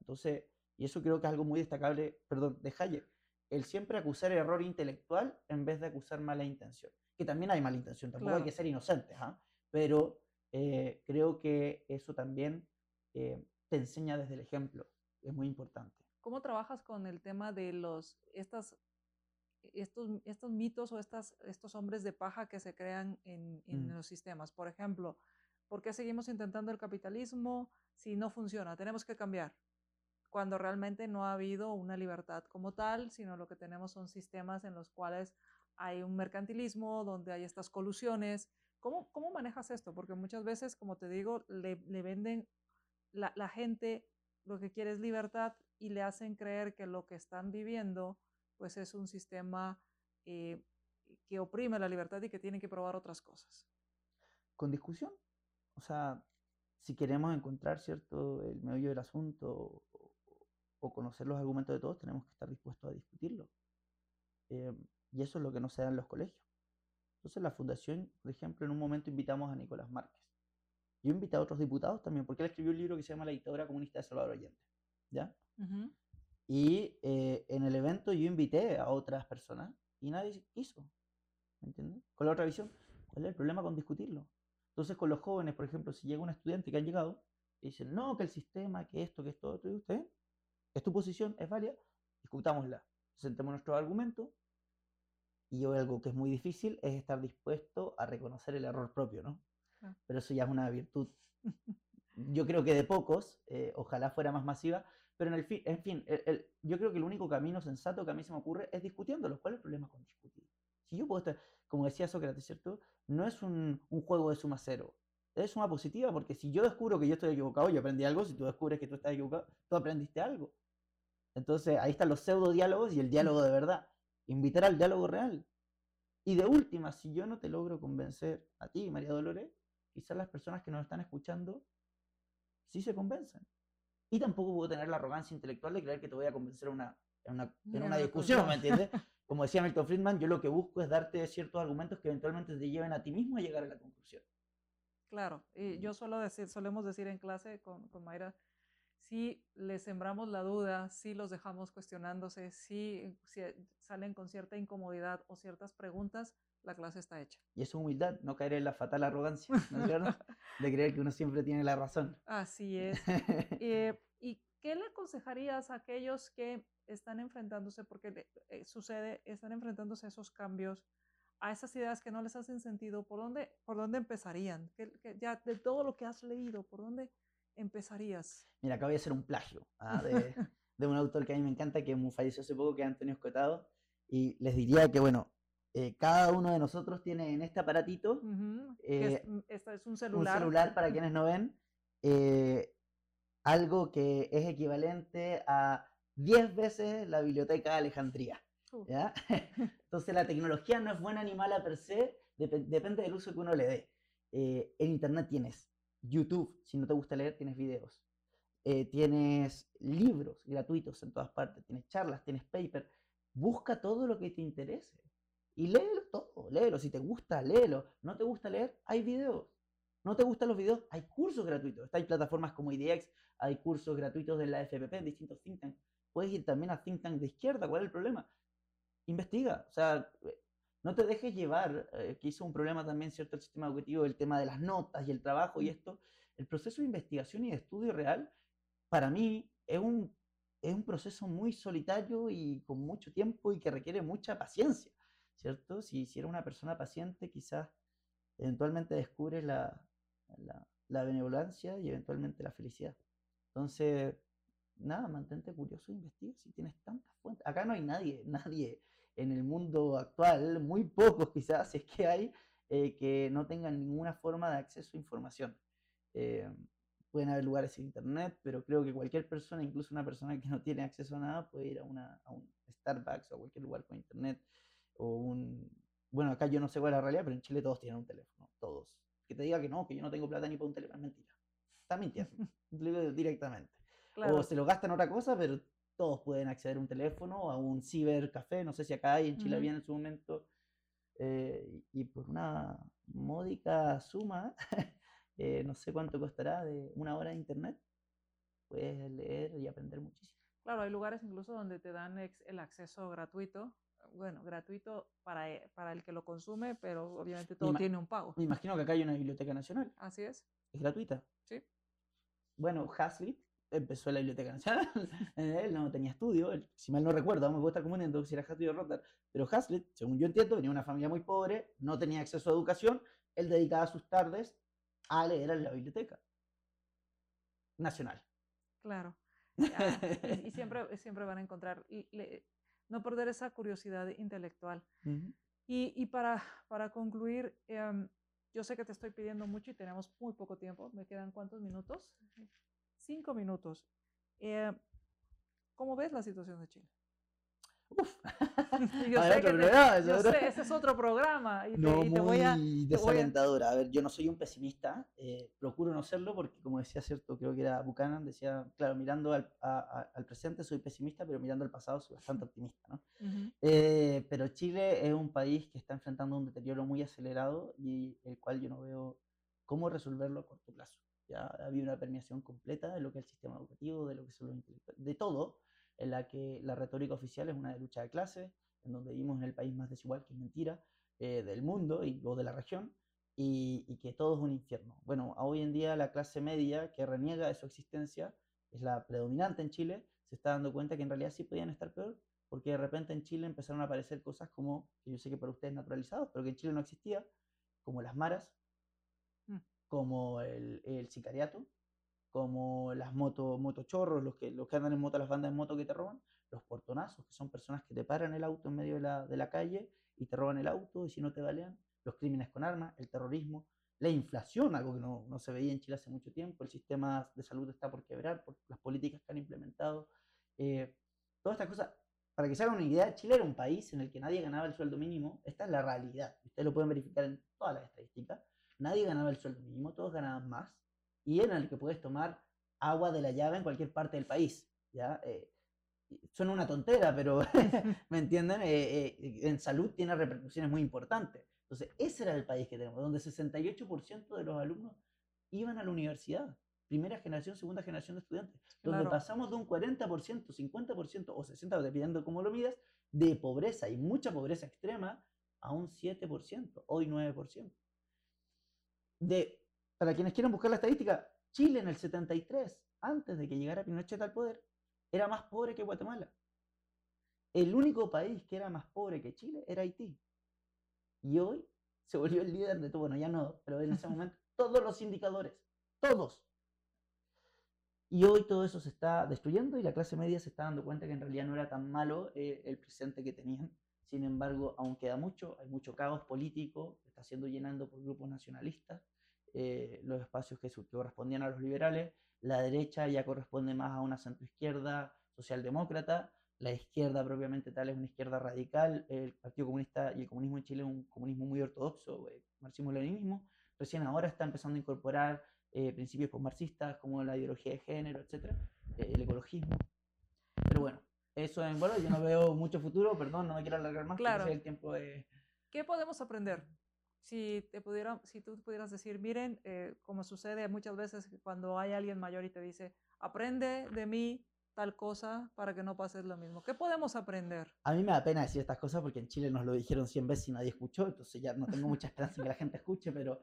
Entonces, y eso creo que es algo muy destacable, perdón, de Hayek. El siempre acusar error intelectual en vez de acusar mala intención. Que también hay mala intención, tampoco hay que ser inocentes, ¿ah? pero eh, creo que eso también eh, te enseña desde el ejemplo. Es muy importante. ¿Cómo trabajas con el tema de los, estas, estos, estos mitos o estas, estos hombres de paja que se crean en, en mm. los sistemas? Por ejemplo, ¿por qué seguimos intentando el capitalismo si no funciona? Tenemos que cambiar cuando realmente no ha habido una libertad como tal, sino lo que tenemos son sistemas en los cuales hay un mercantilismo, donde hay estas colusiones. ¿Cómo, cómo manejas esto? Porque muchas veces, como te digo, le, le venden la, gente lo que quiere es libertad y le hacen creer que lo que están viviendo pues es un sistema eh, que oprime la libertad y que tiene que probar otras cosas. Con discusión. O sea, si queremos encontrar cierto el meollo del asunto o, conocer los argumentos de todos, tenemos que estar dispuestos a discutirlo. Eh, y eso es lo que no se da en los colegios. Entonces la fundación, por ejemplo, en un momento invitamos a Nicolás Márquez. Yo invité a otros diputados también, porque él escribió un libro que se llama La dictadura comunista de Salvador Allende. ¿Ya? Y eh, en el evento yo invité a otras personas y nadie quiso. ¿Me entiendes? Con la otra visión. ¿Cuál es el problema con discutirlo? Entonces con los jóvenes, por ejemplo, si llega un estudiante que han llegado y dicen, no, que el sistema, que esto, que esto, otro, y usted, es tu posición, es válida, discutámosla, sentemos nuestros argumentos y algo que es muy difícil es estar dispuesto a reconocer el error propio, ¿no? Ah. Pero eso ya es una virtud, yo creo que de pocos, eh, ojalá fuera más masiva, pero en, el fin, en fin, el- el- yo creo que el único camino sensato que a mí se me ocurre es discutiéndolo. ¿Cuál es el problema con discutir? Si yo puedo estar, como decía Sócrates, ¿cierto? No es un, un juego de suma cero, es suma positiva, porque si yo descubro que yo estoy equivocado, yo aprendí algo, si tú descubres que tú estás equivocado, tú aprendiste algo. Entonces ahí están los pseudo diálogos y el diálogo de verdad. Invitar al diálogo real. Y de última, si yo no te logro convencer a ti, María Dolores, quizás las personas que nos están escuchando sí se convencen. Y tampoco puedo tener la arrogancia intelectual de creer que te voy a convencer en una, en una, en una discusión, ¿me entiendes? Como decía Milton Friedman, yo lo que busco es darte ciertos argumentos que eventualmente te lleven a ti mismo a llegar a la conclusión. Claro, y yo suelo decir, solemos decir en clase con, con Mayra, si les sembramos la duda, si los dejamos cuestionándose, si, si salen con cierta incomodidad o ciertas preguntas, la clase está hecha. Y eso es humildad, no caer en la fatal arrogancia, ¿no es cierto? De creer que uno siempre tiene la razón. Así es. Eh, ¿Y qué le aconsejarías a aquellos que están enfrentándose, porque eh, sucede, están enfrentándose a esos cambios, a esas ideas que no les hacen sentido? ¿Por dónde, por dónde empezarían? ¿Qué- qué- ya de todo lo que has leído, ¿por dónde empezarías? Mira, acá voy a hacer un plagio ah, de, de un autor que a mí me encanta, que falleció hace poco, que es Antonio Escotado. Y les diría que, bueno, eh, cada uno de nosotros tiene en este aparatito Eh, mm, esta es un un celular. para quienes no ven, eh, algo que es equivalente a 10 veces la biblioteca de Alejandría. Uh. Entonces la tecnología no es buena ni mala per se, depe- depende del uso que uno le dé. En Internet tienes YouTube, si no te gusta leer, tienes videos. Tienes libros gratuitos en todas partes, tienes charlas, tienes paper. Busca todo lo que te interese y léelo todo, léelo. Si te gusta, léelo. No te gusta leer, hay videos. No te gustan los videos, hay cursos gratuitos. Hay plataformas como IDX, hay cursos gratuitos de la FPP en distintos think tanks. Puedes ir también a think tank de izquierda, ¿cuál es el problema? Investiga, o sea, eh, no te dejes llevar, eh, que hizo un problema también, ¿cierto? El sistema educativo, el tema de las notas y el trabajo y esto. El proceso de investigación y de estudio real, para mí, es un, es un proceso muy solitario y con mucho tiempo y que requiere mucha paciencia, ¿cierto? Si, si eres una persona paciente, quizás eventualmente descubres la, la, benevolencia y eventualmente la felicidad. Entonces, nada, mantente curioso e investiga si tienes tantas fuentes. Acá no hay nadie, nadie en el mundo actual, muy pocos quizás, es que hay, eh, que no tengan ninguna forma de acceso a información. Eh, pueden haber lugares en internet, pero creo que cualquier persona, incluso una persona que no tiene acceso a nada, puede ir a, una, a un Starbucks o a cualquier lugar con internet. O un. Bueno, acá yo no sé cuál es la realidad, pero en Chile todos tienen un teléfono, todos. Que te diga que no, que yo no tengo plata ni para un teléfono, es mentira. Está mintiendo, directamente. claro, O se lo gastan en otra cosa, pero todos pueden acceder a un teléfono a un cibercafé. No sé si acá hay, en Chile había en su momento. eh, y por una módica suma, eh, no sé cuánto costará de una hora de internet, puedes leer y aprender muchísimo. claro, hay lugares incluso donde te dan el acceso gratuito. Bueno, gratuito para, e- para el que lo consume, pero obviamente todo Ima- tiene un pago. Me imagino que acá hay una biblioteca nacional, Así es. es gratuita. Sí. Bueno, Hazlitt empezó en la Biblioteca Nacional, él no tenía estudio, él, si mal no recuerdo, me puedo estar confundiendo si era Hazlitt o Rothbard, pero Hazlitt, según yo entiendo, venía de una familia muy pobre, no tenía acceso a educación, él dedicaba sus tardes a leer en la Biblioteca Nacional. Claro. Ah, y, y siempre, siempre van a encontrar, y le- no perder esa curiosidad intelectual. Ujú. Y, y para, para concluir, em, yo sé que te estoy pidiendo mucho y tenemos muy poco tiempo. ¿Me quedan cuántos minutos? Cinco minutos. Eh, ¿Cómo ves la situación de Chile? Uf. Y yo sé otro que te- programa, yo otro- sé, ese es otro programa y te, No, y te voy a... voy a- desalentadora. A ver, yo no soy un pesimista, eh, procuro no serlo porque, como decía, cierto, creo que era Buchanan, decía, claro, mirando al, a- a- al presente soy pesimista, pero mirando al pasado soy bastante optimista, ¿no? Ujú, Eh, pero Chile es un país que está enfrentando un deterioro muy acelerado y el cual yo no veo cómo resolverlo a corto plazo. Ya ha habido una permeación completa de lo que es el sistema educativo, de lo que son los intelectuales, de todo, en la que la retórica oficial es una de lucha de clases, en donde vivimos en el país más desigual, que es mentira, eh, del mundo y, o de la región, y, que todo es un infierno. Bueno, hoy en día la clase media que reniega de su existencia es la predominante en Chile, se está dando cuenta que en realidad sí podían estar peor, porque de repente en Chile empezaron a aparecer cosas como, que yo sé que para ustedes naturalizados, pero que en Chile no existía, como las maras, mm. como el, el, sicariato, como las moto, motochorros, los que, los que andan en moto, las bandas de moto que te roban, los portonazos, que son personas que te paran el auto en medio de la, de la calle y te roban el auto y si no te balean, los crímenes con armas, el terrorismo, la inflación, algo que no, no, se veía en Chile hace mucho tiempo, el sistema de salud está por quebrar por las políticas que han implementado. Eh, todas estas cosas, para que se hagan una idea, Chile era un país en el que nadie ganaba el sueldo mínimo, esta es la realidad, ustedes lo pueden verificar en todas las estadísticas, nadie ganaba el sueldo mínimo, todos ganaban más, y en el que puedes tomar agua de la llave en cualquier parte del país. ¿ya? Eh, suena una tontera, pero ¿me entienden? Eh, eh, en salud tiene repercusiones muy importantes. Entonces, ese era el país que tenemos, donde 68% de los alumnos iban a la universidad. Primera generación, segunda generación de estudiantes. Donde pasamos de un 40%, 50% o 60%, dependiendo cómo lo midas, de pobreza y mucha pobreza extrema a un 7%, hoy 9%. De, para quienes quieran buscar la estadística, Chile en el 73, antes de que llegara Pinochet al poder, era más pobre que Guatemala. El único país que era más pobre que Chile era Haití. Y hoy se volvió el líder de todo, bueno, ya no, pero en ese momento todos los indicadores, todos. Y hoy todo eso se está destruyendo y la clase media se está dando cuenta que en realidad no era tan malo eh, el presente que tenían. Sin embargo, aún queda mucho, hay mucho caos político, que está siendo llenando por grupos nacionalistas eh, los espacios que, que correspondían a los liberales la derecha ya corresponde más a una centroizquierda socialdemócrata, la izquierda propiamente tal es una izquierda radical, el Partido Comunista y el comunismo en Chile es un comunismo muy ortodoxo, eh, marxismo-leninismo, recién ahora está empezando a incorporar eh, principios marxistas como la ideología de género, etcétera, eh, el ecologismo. Pero bueno, eso en bueno, yo no veo mucho futuro, perdón, no me quiero alargar más, claro. el tiempo de... ¿Qué podemos aprender si, te pudiera, si tú pudieras decir, miren, eh, como sucede muchas veces cuando hay alguien mayor y te dice, aprende de mí tal cosa para que no pases lo mismo. ¿Qué podemos aprender? A mí me da pena decir estas cosas porque en Chile nos lo dijeron 100 veces y nadie escuchó, entonces ya no tengo mucha esperanza en que la gente escuche, pero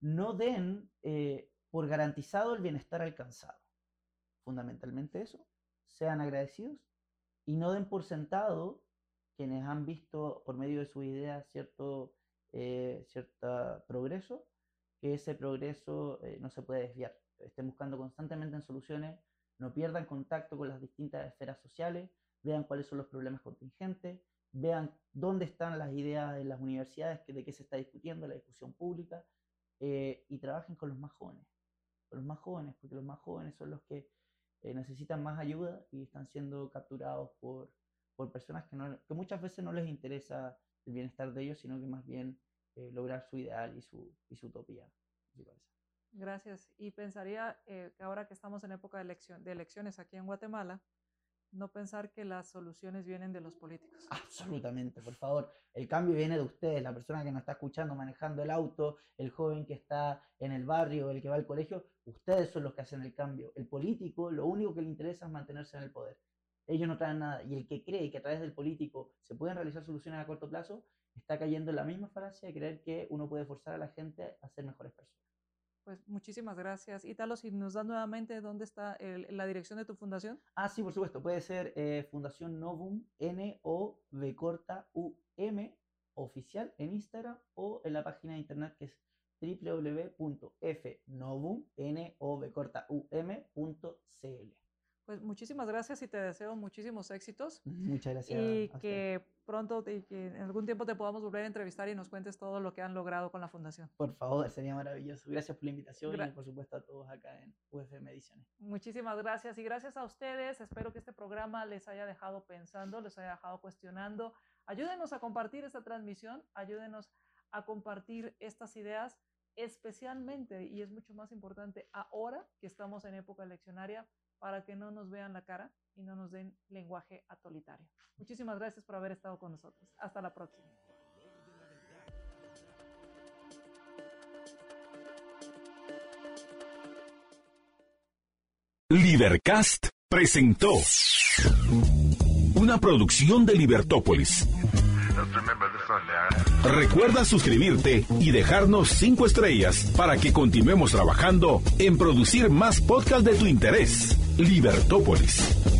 no den eh, por garantizado el bienestar alcanzado. Fundamentalmente eso. Sean agradecidos y no den por sentado quienes han visto por medio de sus ideas cierto eh, cierto progreso, que ese progreso eh, no se puede desviar. Estén buscando constantemente en soluciones, no pierdan contacto con las distintas esferas sociales, vean cuáles son los problemas contingentes, vean dónde están las ideas en las universidades, de qué se está discutiendo, la discusión pública, eh, y trabajen con los más jóvenes, con los más jóvenes, porque los más jóvenes son los que necesitan más ayuda y están siendo capturados por, por personas que, que muchas veces no les interesa el bienestar de ellos, sino que más bien eh, lograr su ideal y su, y su utopía. Gracias. Y pensaría eh, que ahora que estamos en época de, elección, de elecciones aquí en Guatemala, no pensar que las soluciones vienen de los políticos. Absolutamente, por favor. El cambio viene de ustedes, la persona que nos está escuchando manejando el auto, el joven que está en el barrio, el que va al colegio. Ustedes son los que hacen el cambio. El político, lo único que le interesa es mantenerse en el poder ellos no traen nada. Y el que cree que a través del político se pueden realizar soluciones a corto plazo, está cayendo en la misma falacia de creer que uno puede forzar a la gente a ser mejores personas. Pues muchísimas gracias. Italo, si nos das nuevamente dónde está la dirección de tu fundación. Ah, sí, por supuesto. Puede ser eh, Fundación Novum, N-O-V corta U-M, oficial en Instagram o en la página de internet que es www.fnovum, N-O-V corta U-M.cl. Pues muchísimas gracias y te deseo muchísimos éxitos. Muchas gracias. Y que pronto, y que en algún tiempo te podamos volver a entrevistar y nos cuentes todo lo que han logrado con la fundación. Por favor, sería maravilloso. Gracias por la invitación y por supuesto a todos acá en UFM Ediciones. Muchísimas gracias y gracias a ustedes. Espero que este programa les haya dejado pensando, les haya dejado cuestionando. Ayúdenos a compartir esta transmisión, ayúdenos a compartir estas ideas especialmente, y es mucho más importante ahora que estamos en época eleccionaria, para que no nos vean la cara y no nos den lenguaje atolitario. Muchísimas gracias por haber estado con nosotros. Hasta la próxima. Libercast presentó una producción de Libertópolis. Recuerda suscribirte y dejarnos cinco estrellas para que continuemos trabajando en producir más podcasts de tu interés. Libertópolis.